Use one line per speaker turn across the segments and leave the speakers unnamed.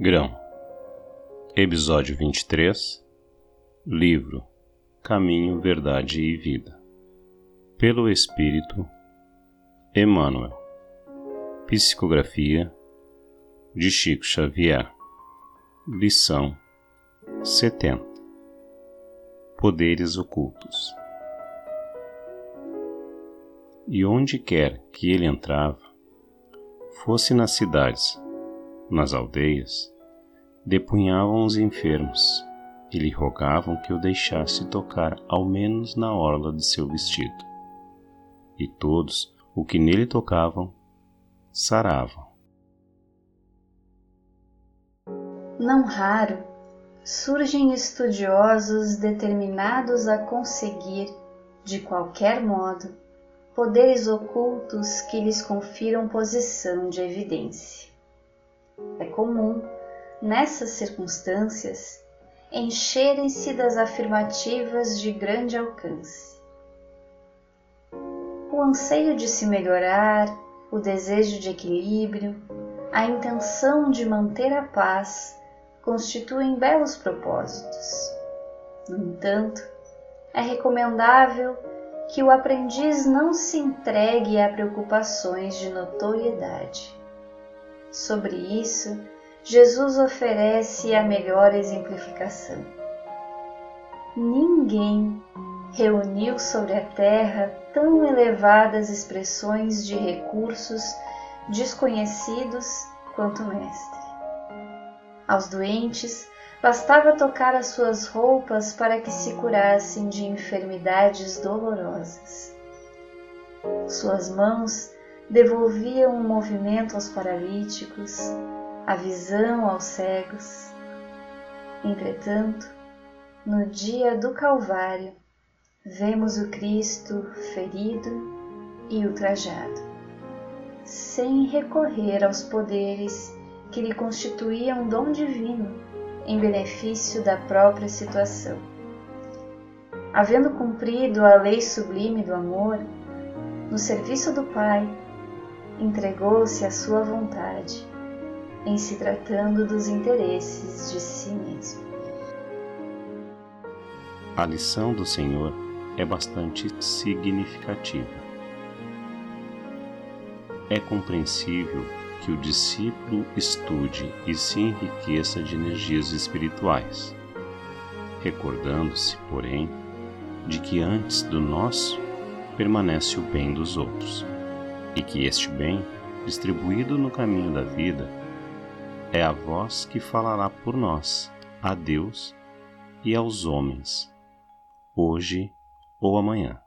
Grão, Episódio 23 Livro. Caminho, Verdade e Vida. Pelo Espírito Emmanuel. Psicografia de Chico Xavier. Lição 70 Poderes Ocultos. E onde quer que ele entrava, fosse nas cidades, nas aldeias, depunhavam os enfermos e lhe rogavam que o deixasse tocar ao menos na orla de seu vestido. E todos o que nele tocavam saravam.
Não raro surgem estudiosos determinados a conseguir, de qualquer modo, poderes ocultos que lhes confiram posição de evidência. É comum, nessas circunstâncias, encherem-se das afirmativas de grande alcance. O anseio de se melhorar, o desejo de equilíbrio, a intenção de manter a paz constituem belos propósitos. No entanto, é recomendável que o aprendiz não se entregue a preocupações de notoriedade. Sobre isso, Jesus oferece a melhor exemplificação. Ninguém reuniu sobre a terra tão elevadas expressões de recursos desconhecidos quanto o Mestre. Aos doentes bastava tocar as suas roupas para que se curassem de enfermidades dolorosas. Suas mãos devolviam o movimento aos paralíticos, a visão aos cegos. Entretanto, no dia do Calvário, vemos o Cristo ferido e ultrajado, sem recorrer aos poderes que lhe constituíam dom divino em benefício da própria situação. Havendo cumprido a lei sublime do amor, no serviço do Pai, entregou-se à sua vontade, em se tratando dos interesses de si mesmo.
A lição do Senhor é bastante significativa. É compreensível que o discípulo estude e se enriqueça de energias espirituais, recordando-se, porém, de que antes do nosso permanece o bem dos outros e que este bem, distribuído no caminho da vida, é a voz que falará por nós a Deus e aos homens, hoje ou amanhã.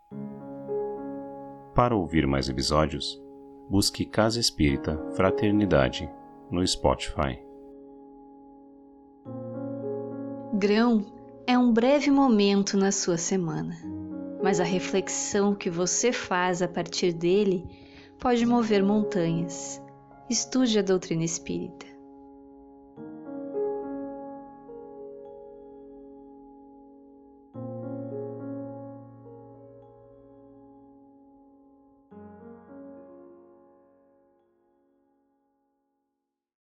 Para ouvir mais episódios, busque Casa Espírita Fraternidade no Spotify.
Grão é um breve momento na sua semana, mas a reflexão que você faz a partir dele pode mover montanhas. Estude a doutrina espírita.